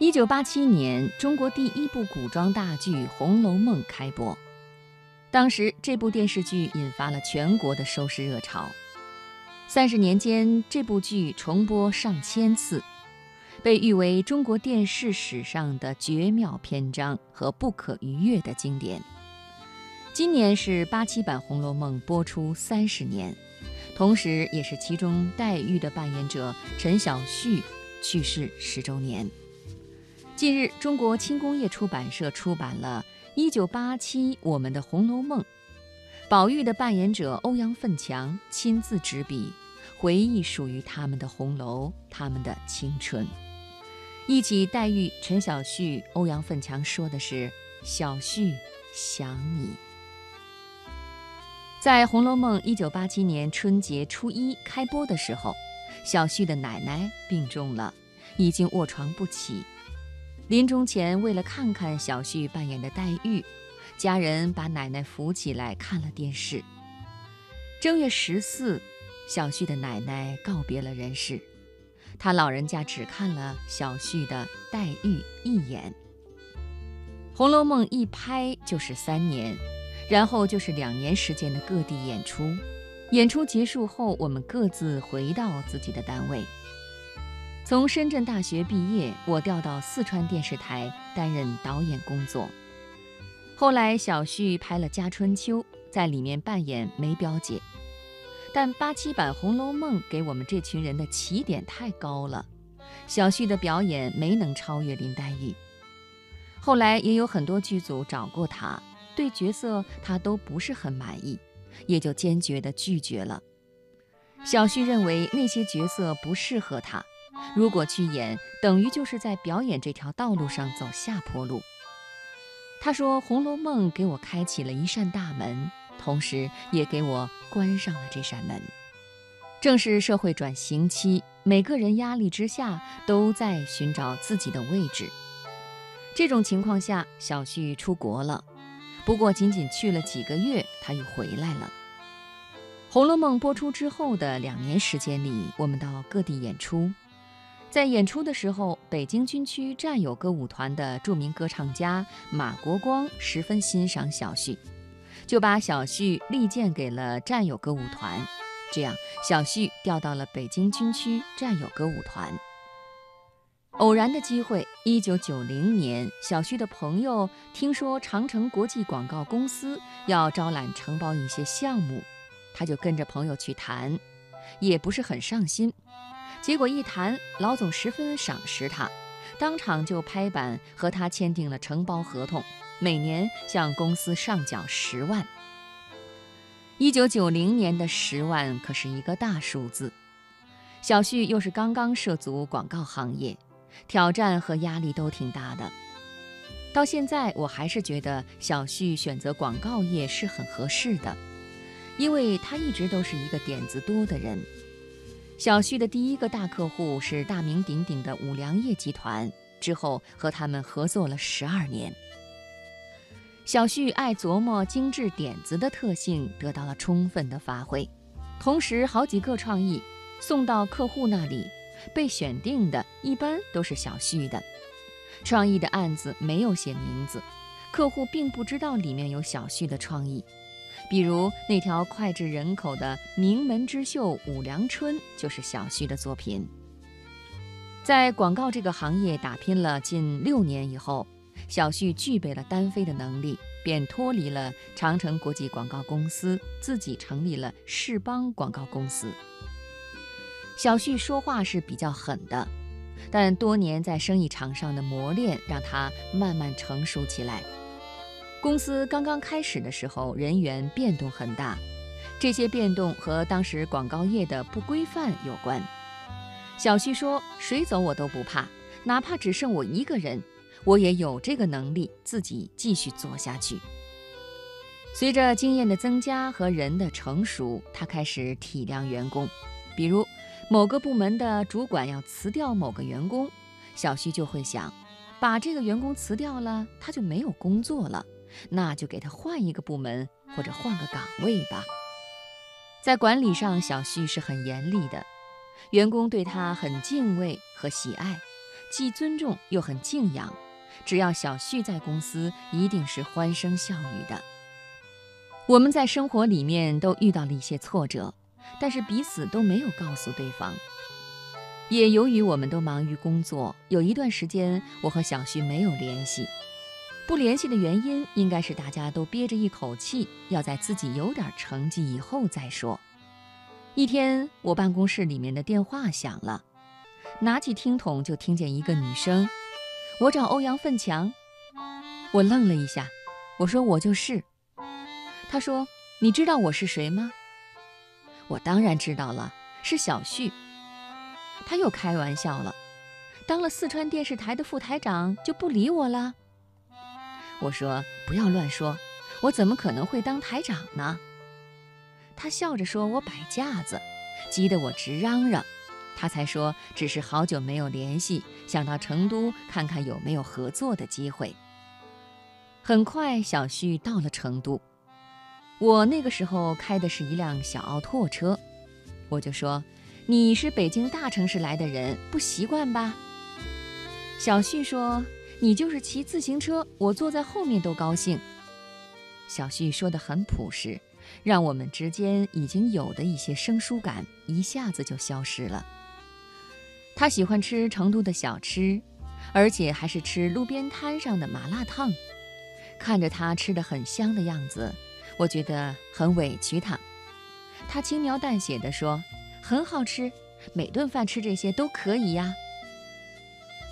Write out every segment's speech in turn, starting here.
一九八七年，中国第一部古装大剧《红楼梦》开播。当时，这部电视剧引发了全国的收视热潮。三十年间，这部剧重播上千次，被誉为中国电视史上的绝妙篇章和不可逾越的经典。今年是八七版《红楼梦》播出三十年，同时也是其中黛玉的扮演者陈晓旭去世十周年。近日，中国轻工业出版社出版了《1987我们的红楼梦》，宝玉的扮演者欧阳奋强亲自执笔，回忆属于他们的红楼，他们的青春。一起黛玉、陈晓旭，欧阳奋强说的是：“小旭想你。”在《红楼梦》1987年春节初一开播的时候，小旭的奶奶病重了，已经卧床不起。临终前，为了看看小旭扮演的黛玉，家人把奶奶扶起来看了电视。正月十四，小旭的奶奶告别了人世，他老人家只看了小旭的黛玉一眼。《红楼梦》一拍就是三年，然后就是两年时间的各地演出。演出结束后，我们各自回到自己的单位。从深圳大学毕业，我调到四川电视台担任导演工作。后来小旭拍了《家春秋》，在里面扮演梅表姐。但八七版《红楼梦》给我们这群人的起点太高了，小旭的表演没能超越林黛玉。后来也有很多剧组找过他，对角色他都不是很满意，也就坚决地拒绝了。小旭认为那些角色不适合他。如果去演，等于就是在表演这条道路上走下坡路。他说，《红楼梦》给我开启了一扇大门，同时也给我关上了这扇门。正是社会转型期，每个人压力之下都在寻找自己的位置。这种情况下，小旭出国了，不过仅仅去了几个月，他又回来了。《红楼梦》播出之后的两年时间里，我们到各地演出。在演出的时候，北京军区战友歌舞团的著名歌唱家马国光十分欣赏小旭，就把小旭力荐给了战友歌舞团。这样，小旭调到了北京军区战友歌舞团。偶然的机会，一九九零年，小旭的朋友听说长城国际广告公司要招揽承包一些项目，他就跟着朋友去谈，也不是很上心。结果一谈，老总十分赏识他，当场就拍板和他签订了承包合同，每年向公司上缴十万。一九九零年的十万可是一个大数字。小旭又是刚刚涉足广告行业，挑战和压力都挺大的。到现在，我还是觉得小旭选择广告业是很合适的，因为他一直都是一个点子多的人。小旭的第一个大客户是大名鼎鼎的五粮液集团，之后和他们合作了十二年。小旭爱琢磨精致点子的特性得到了充分的发挥，同时好几个创意送到客户那里，被选定的一般都是小旭的。创意的案子没有写名字，客户并不知道里面有小旭的创意。比如那条脍炙人口的名门之秀五粮春，就是小旭的作品。在广告这个行业打拼了近六年以后，小旭具备了单飞的能力，便脱离了长城国际广告公司，自己成立了世邦广告公司。小旭说话是比较狠的，但多年在生意场上的磨练，让他慢慢成熟起来。公司刚刚开始的时候，人员变动很大，这些变动和当时广告业的不规范有关。小旭说：“谁走我都不怕，哪怕只剩我一个人，我也有这个能力自己继续做下去。”随着经验的增加和人的成熟，他开始体谅员工。比如某个部门的主管要辞掉某个员工，小旭就会想，把这个员工辞掉了，他就没有工作了。那就给他换一个部门或者换个岗位吧。在管理上，小旭是很严厉的，员工对他很敬畏和喜爱，既尊重又很敬仰。只要小旭在公司，一定是欢声笑语的。我们在生活里面都遇到了一些挫折，但是彼此都没有告诉对方。也由于我们都忙于工作，有一段时间我和小旭没有联系。不联系的原因，应该是大家都憋着一口气，要在自己有点成绩以后再说。一天，我办公室里面的电话响了，拿起听筒就听见一个女生：“我找欧阳奋强。”我愣了一下，我说：“我就是。”他说：“你知道我是谁吗？”我当然知道了，是小旭。他又开玩笑了，当了四川电视台的副台长就不理我了。我说不要乱说，我怎么可能会当台长呢？他笑着说：“我摆架子，急得我直嚷嚷。”他才说：“只是好久没有联系，想到成都看看有没有合作的机会。”很快，小旭到了成都。我那个时候开的是一辆小奥拓车，我就说：“你是北京大城市来的人，不习惯吧？”小旭说。你就是骑自行车，我坐在后面都高兴。小旭说得很朴实，让我们之间已经有的一些生疏感一下子就消失了。他喜欢吃成都的小吃，而且还是吃路边摊上的麻辣烫。看着他吃得很香的样子，我觉得很委屈他。他轻描淡写地说：“很好吃，每顿饭吃这些都可以呀。”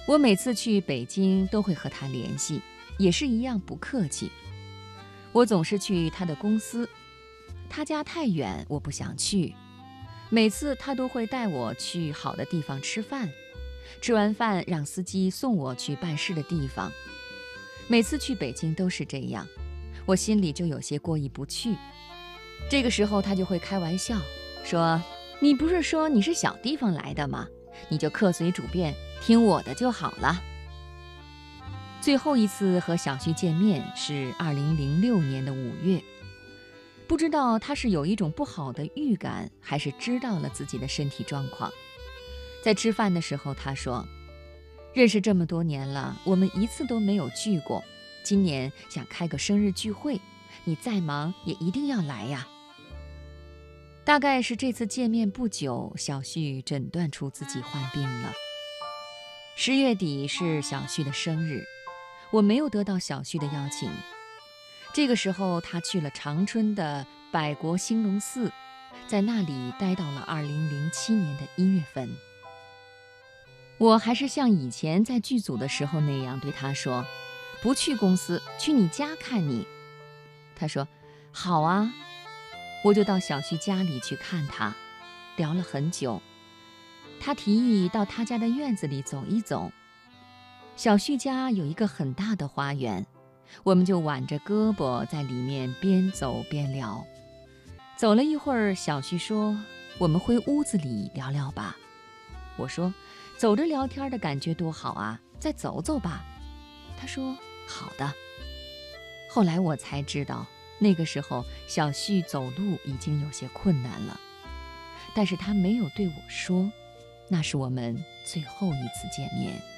我每次去北京都会和他联系，也是一样不客气。我总是去他的公司，他家太远，我不想去。每次他都会带我去好的地方吃饭，吃完饭让司机送我去办事的地方。每次去北京都是这样，我心里就有些过意不去。这个时候他就会开玩笑说：“你不是说你是小地方来的吗？你就客随主便。”听我的就好了。最后一次和小旭见面是二零零六年的五月，不知道他是有一种不好的预感，还是知道了自己的身体状况。在吃饭的时候，他说：“认识这么多年了，我们一次都没有聚过，今年想开个生日聚会，你再忙也一定要来呀。”大概是这次见面不久，小旭诊断出自己患病了。十月底是小旭的生日，我没有得到小旭的邀请。这个时候，他去了长春的百国兴隆寺，在那里待到了2007年的一月份。我还是像以前在剧组的时候那样对他说：“不去公司，去你家看你。”他说：“好啊。”我就到小旭家里去看他，聊了很久。他提议到他家的院子里走一走。小旭家有一个很大的花园，我们就挽着胳膊在里面边走边聊。走了一会儿，小旭说：“我们回屋子里聊聊吧。”我说：“走着聊天的感觉多好啊，再走走吧。”他说：“好的。”后来我才知道，那个时候小旭走路已经有些困难了，但是他没有对我说。那是我们最后一次见面。